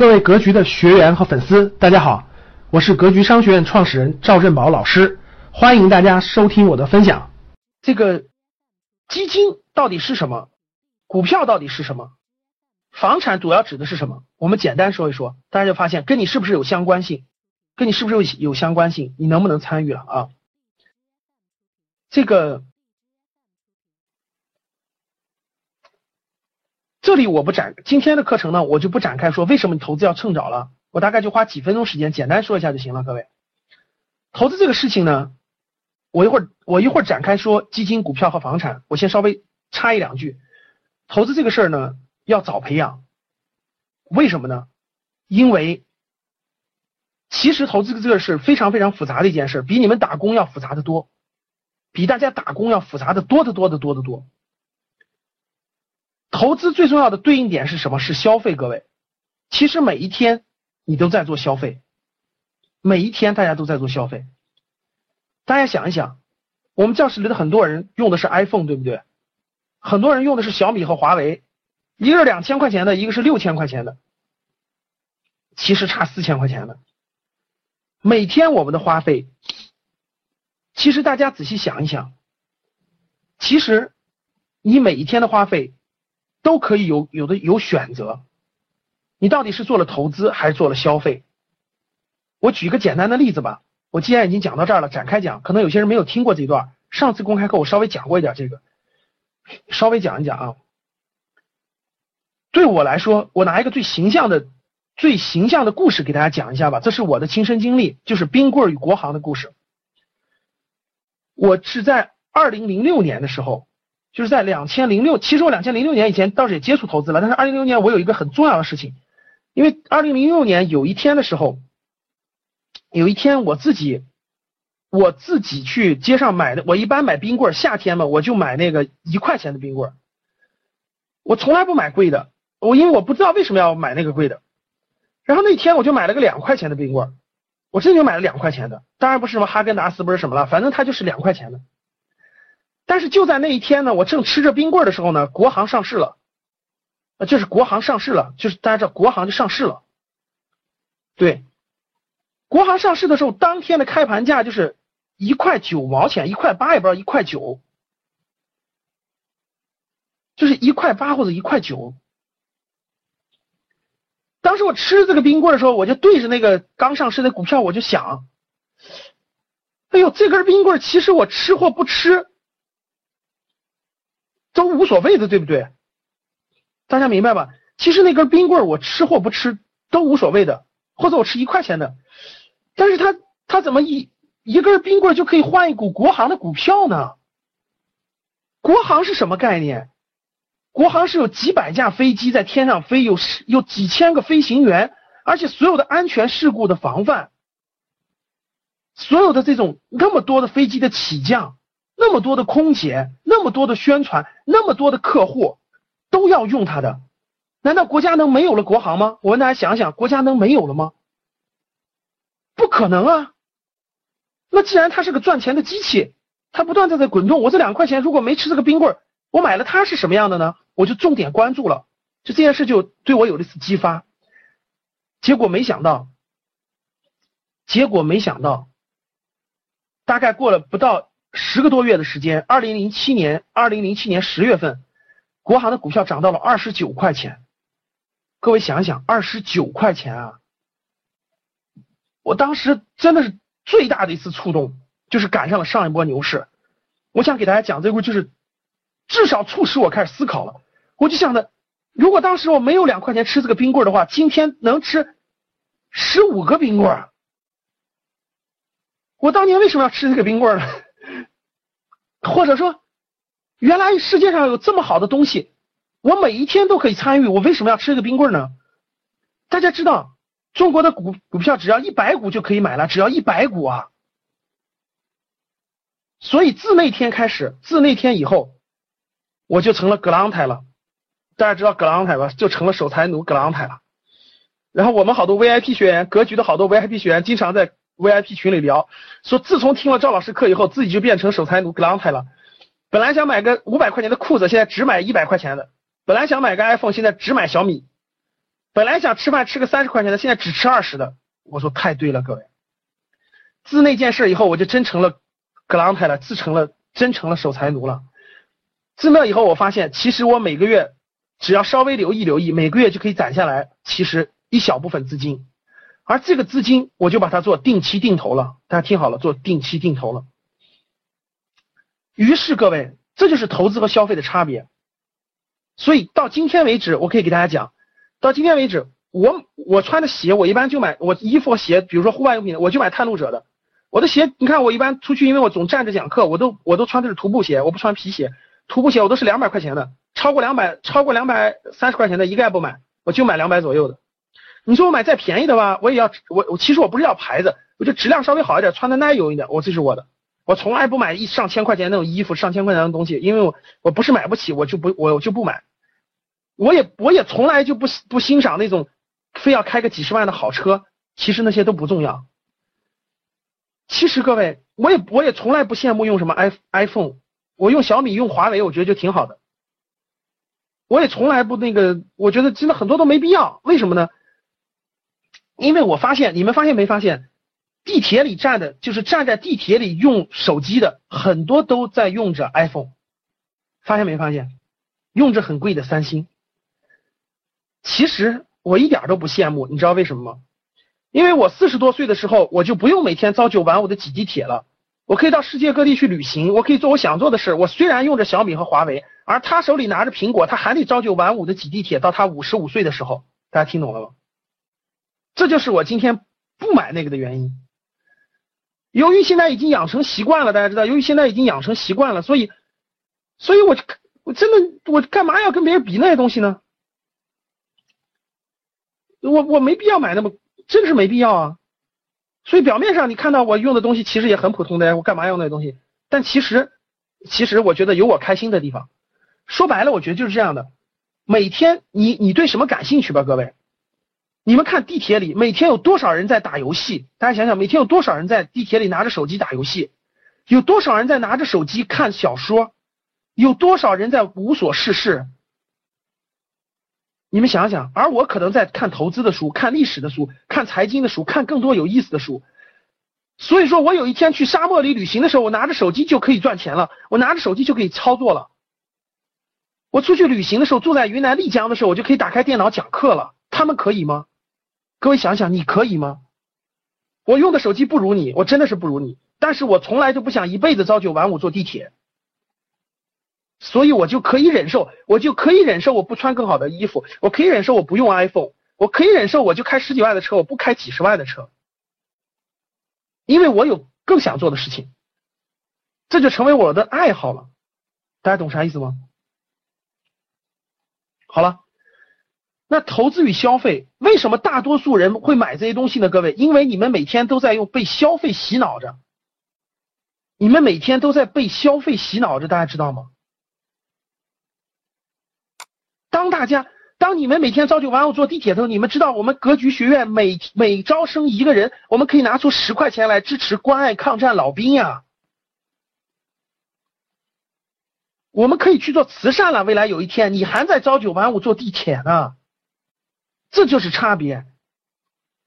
各位格局的学员和粉丝，大家好，我是格局商学院创始人赵振宝老师，欢迎大家收听我的分享。这个基金到底是什么？股票到底是什么？房产主要指的是什么？我们简单说一说，大家就发现跟你是不是有相关性？跟你是不是有有相关性？你能不能参与了啊？这个。这里我不展，今天的课程呢，我就不展开说为什么你投资要趁早了，我大概就花几分钟时间简单说一下就行了。各位，投资这个事情呢，我一会儿我一会儿展开说基金、股票和房产，我先稍微插一两句，投资这个事儿呢要早培养，为什么呢？因为其实投资这个事非常非常复杂的一件事，比你们打工要复杂的多，比大家打工要复杂的多得多得多得多。投资最重要的对应点是什么？是消费。各位，其实每一天你都在做消费，每一天大家都在做消费。大家想一想，我们教室里的很多人用的是 iPhone，对不对？很多人用的是小米和华为，一个是两千块钱的，一个是六千块钱的，其实差四千块钱的。每天我们的花费，其实大家仔细想一想，其实你每一天的花费。都可以有有的有选择，你到底是做了投资还是做了消费？我举个简单的例子吧。我既然已经讲到这儿了，展开讲，可能有些人没有听过这段。上次公开课我稍微讲过一点这个，稍微讲一讲啊。对我来说，我拿一个最形象的、最形象的故事给大家讲一下吧。这是我的亲身经历，就是冰棍与国行的故事。我是在二零零六年的时候。就是在两千零六，其实我两千零六年以前倒是也接触投资了，但是二零零六年我有一个很重要的事情，因为二零零六年有一天的时候，有一天我自己我自己去街上买的，我一般买冰棍，夏天嘛我就买那个一块钱的冰棍，我从来不买贵的，我因为我不知道为什么要买那个贵的，然后那天我就买了个两块钱的冰棍，我真就买了两块钱的，当然不是什么哈根达斯不是什么了，反正它就是两块钱的。但是就在那一天呢，我正吃着冰棍的时候呢，国航上市了，呃，就是国航上市了，就是大家知道国航就上市了，对，国航上市的时候，当天的开盘价就是一块九毛钱，一块八也不知道一块九，就是一块八或者一块九。当时我吃这个冰棍的时候，我就对着那个刚上市的股票，我就想，哎呦，这根冰棍其实我吃或不吃。都无所谓的，对不对？大家明白吧？其实那根冰棍我吃或不吃都无所谓的，或者我吃一块钱的，但是他他怎么一一根冰棍就可以换一股国航的股票呢？国航是什么概念？国航是有几百架飞机在天上飞，有有几千个飞行员，而且所有的安全事故的防范，所有的这种那么多的飞机的起降。那么多的空姐，那么多的宣传，那么多的客户都要用它的，难道国家能没有了国航吗？我问大家想想，国家能没有了吗？不可能啊！那既然它是个赚钱的机器，它不断在在滚动，我这两块钱如果没吃这个冰棍，我买了它是什么样的呢？我就重点关注了，就这件事就对我有了一次激发。结果没想到，结果没想到，大概过了不到。十个多月的时间，二零零七年，二零零七年十月份，国航的股票涨到了二十九块钱。各位想想，二十九块钱啊！我当时真的是最大的一次触动，就是赶上了上一波牛市。我想给大家讲这个，就是至少促使我开始思考了。我就想着，如果当时我没有两块钱吃这个冰棍的话，今天能吃十五个冰棍。我当年为什么要吃这个冰棍呢？或者说，原来世界上有这么好的东西，我每一天都可以参与，我为什么要吃个冰棍呢？大家知道，中国的股股票只要一百股就可以买了，只要一百股啊。所以自那天开始，自那天以后，我就成了格朗台了。大家知道格朗台吧？就成了守财奴格朗台了。然后我们好多 VIP 学员，格局的好多 VIP 学员，经常在。VIP 群里聊说，自从听了赵老师课以后，自己就变成守财奴格朗泰了。本来想买个五百块钱的裤子，现在只买一百块钱的；本来想买个 iPhone，现在只买小米。本来想吃饭吃个三十块钱的，现在只吃二十的。我说太对了，各位。自那件事以后，我就真成了格朗泰了，自成了真成了守财奴了。自那以后，我发现其实我每个月只要稍微留意留意，每个月就可以攒下来，其实一小部分资金。而这个资金，我就把它做定期定投了。大家听好了，做定期定投了。于是各位，这就是投资和消费的差别。所以到今天为止，我可以给大家讲，到今天为止，我我穿的鞋，我一般就买我衣服鞋，比如说户外用品，我就买探路者的。我的鞋，你看我一般出去，因为我总站着讲课，我都我都穿的是徒步鞋，我不穿皮鞋。徒步鞋我都是两百块钱的，超过两百超过两百三十块钱的一概不买，我就买两百左右的。你说我买再便宜的吧，我也要我我其实我不是要牌子，我就质量稍微好一点，穿的耐用一点，我这是我的。我从来不买一上千块钱那种衣服，上千块钱的东西，因为我我不是买不起，我就不我就不买。我也我也从来就不不欣赏那种非要开个几十万的好车，其实那些都不重要。其实各位，我也我也从来不羡慕用什么 i iPhone，我用小米用华为，我觉得就挺好的。我也从来不那个，我觉得真的很多都没必要，为什么呢？因为我发现，你们发现没发现，地铁里站的，就是站在地铁里用手机的，很多都在用着 iPhone，发现没发现？用着很贵的三星。其实我一点都不羡慕，你知道为什么吗？因为我四十多岁的时候，我就不用每天朝九晚五的挤地铁了，我可以到世界各地去旅行，我可以做我想做的事。我虽然用着小米和华为，而他手里拿着苹果，他还得朝九晚五的挤地铁，到他五十五岁的时候，大家听懂了吗？这就是我今天不买那个的原因。由于现在已经养成习惯了，大家知道，由于现在已经养成习惯了，所以，所以我我真的我干嘛要跟别人比那些东西呢？我我没必要买那么，真是没必要啊。所以表面上你看到我用的东西其实也很普通的，我干嘛要那些东西？但其实，其实我觉得有我开心的地方。说白了，我觉得就是这样的。每天你你对什么感兴趣吧，各位。你们看地铁里每天有多少人在打游戏？大家想想，每天有多少人在地铁里拿着手机打游戏？有多少人在拿着手机看小说？有多少人在无所事事？你们想想，而我可能在看投资的书、看历史的书、看财经的书、看更多有意思的书。所以说我有一天去沙漠里旅行的时候，我拿着手机就可以赚钱了，我拿着手机就可以操作了。我出去旅行的时候，坐在云南丽江的时候，我就可以打开电脑讲课了。他们可以吗？各位想想，你可以吗？我用的手机不如你，我真的是不如你。但是我从来就不想一辈子朝九晚五坐地铁，所以我就可以忍受，我就可以忍受我不穿更好的衣服，我可以忍受我不用 iPhone，我可以忍受我就开十几万的车，我不开几十万的车，因为我有更想做的事情，这就成为我的爱好了。大家懂啥意思吗？好了。那投资与消费，为什么大多数人会买这些东西呢？各位，因为你们每天都在用被消费洗脑着，你们每天都在被消费洗脑着，大家知道吗？当大家，当你们每天朝九晚五坐地铁的时候，你们知道我们格局学院每每招生一个人，我们可以拿出十块钱来支持关爱抗战老兵呀，我们可以去做慈善了。未来有一天，你还在朝九晚五坐地铁呢。这就是差别。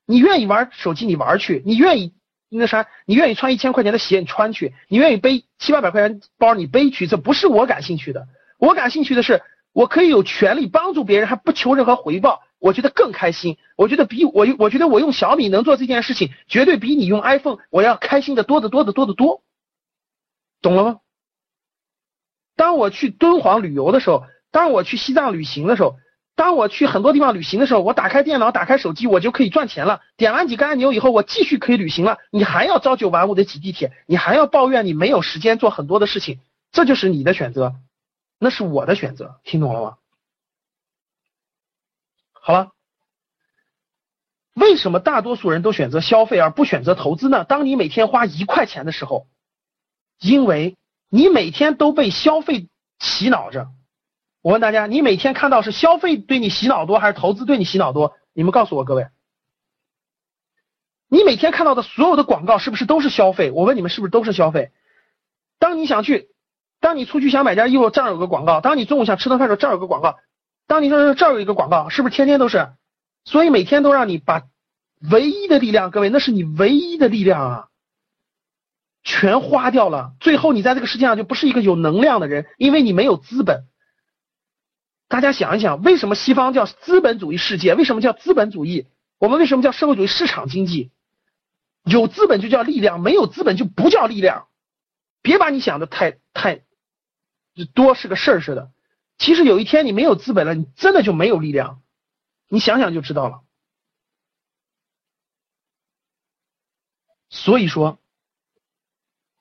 你愿意玩手机，你玩去；你愿意那啥，你愿意穿一千块钱的鞋，你穿去；你愿意背七八百块钱包，你背去。这不是我感兴趣的。我感兴趣的是，我可以有权利帮助别人，还不求任何回报，我觉得更开心。我觉得比我，我觉得我用小米能做这件事情，绝对比你用 iPhone 我要开心的多得多得多得多。懂了吗？当我去敦煌旅游的时候，当我去西藏旅行的时候。当我去很多地方旅行的时候，我打开电脑，打开手机，我就可以赚钱了。点完几个按钮以后，我继续可以旅行了。你还要朝九晚五的挤地铁，你还要抱怨你没有时间做很多的事情，这就是你的选择，那是我的选择，听懂了吗？好了，为什么大多数人都选择消费而不选择投资呢？当你每天花一块钱的时候，因为你每天都被消费洗脑着。我问大家，你每天看到是消费对你洗脑多，还是投资对你洗脑多？你们告诉我，各位，你每天看到的所有的广告是不是都是消费？我问你们，是不是都是消费？当你想去，当你出去想买件衣服，这儿有个广告；当你中午想吃顿饭的时候，这儿有个广告；当你说这儿有一个广告，是不是天天都是？所以每天都让你把唯一的力量，各位，那是你唯一的力量啊，全花掉了。最后你在这个世界上就不是一个有能量的人，因为你没有资本。大家想一想，为什么西方叫资本主义世界？为什么叫资本主义？我们为什么叫社会主义市场经济？有资本就叫力量，没有资本就不叫力量。别把你想的太太多是个事儿似的。其实有一天你没有资本了，你真的就没有力量。你想想就知道了。所以说，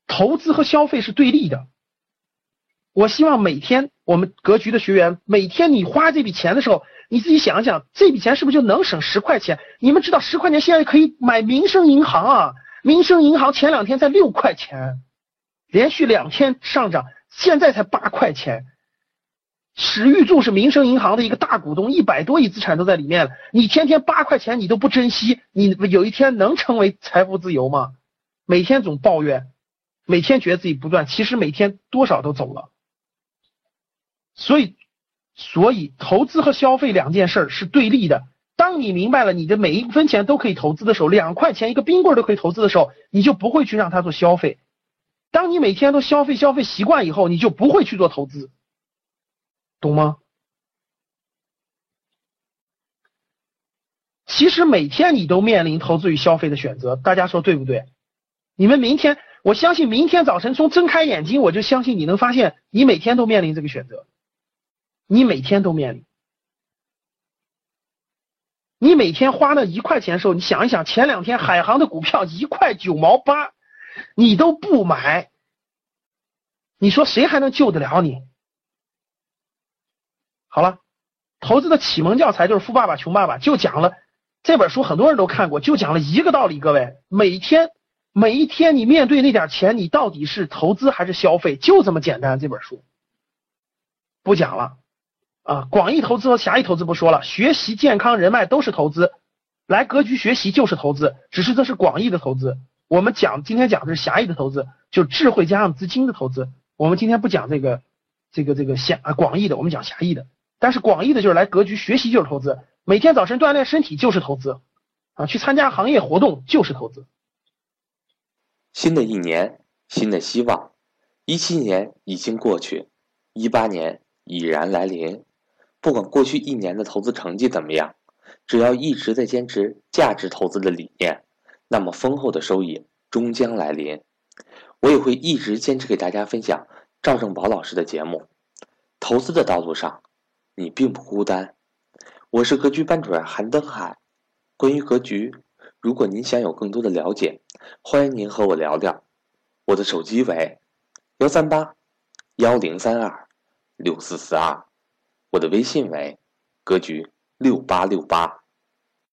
投资和消费是对立的。我希望每天我们格局的学员，每天你花这笔钱的时候，你自己想想，这笔钱是不是就能省十块钱？你们知道十块钱现在可以买民生银行啊！民生银行前两天才六块钱，连续两天上涨，现在才八块钱。史玉柱是民生银行的一个大股东，一百多亿资产都在里面了。你天天八块钱你都不珍惜，你有一天能成为财富自由吗？每天总抱怨，每天觉得自己不赚，其实每天多少都走了。所以，所以投资和消费两件事是对立的。当你明白了你的每一分钱都可以投资的时候，两块钱一个冰棍都可以投资的时候，你就不会去让它做消费。当你每天都消费消费习惯以后，你就不会去做投资，懂吗？其实每天你都面临投资与消费的选择，大家说对不对？你们明天，我相信明天早晨从睁开眼睛，我就相信你能发现，你每天都面临这个选择。你每天都面临，你每天花那一块钱的时候，你想一想，前两天海航的股票一块九毛八，你都不买，你说谁还能救得了你？好了，投资的启蒙教材就是《富爸爸穷爸爸》，就讲了这本书，很多人都看过，就讲了一个道理，各位，每天每一天你面对那点钱，你到底是投资还是消费，就这么简单。这本书不讲了。啊，广义投资和狭义投资不说了，学习、健康、人脉都是投资，来格局学习就是投资，只是这是广义的投资。我们讲今天讲的是狭义的投资，就智慧加上资金的投资。我们今天不讲这个这个这个狭啊广义的，我们讲狭义的。但是广义的就是来格局学习就是投资，每天早晨锻炼身体就是投资，啊，去参加行业活动就是投资。新的一年，新的希望，一七年已经过去，一八年已然来临。不管过去一年的投资成绩怎么样，只要一直在坚持价值投资的理念，那么丰厚的收益终将来临。我也会一直坚持给大家分享赵正宝老师的节目。投资的道路上，你并不孤单。我是格局班主任韩登海。关于格局，如果您想有更多的了解，欢迎您和我聊聊。我的手机为幺三八幺零三二六四四二。我的微信为格局六八六八。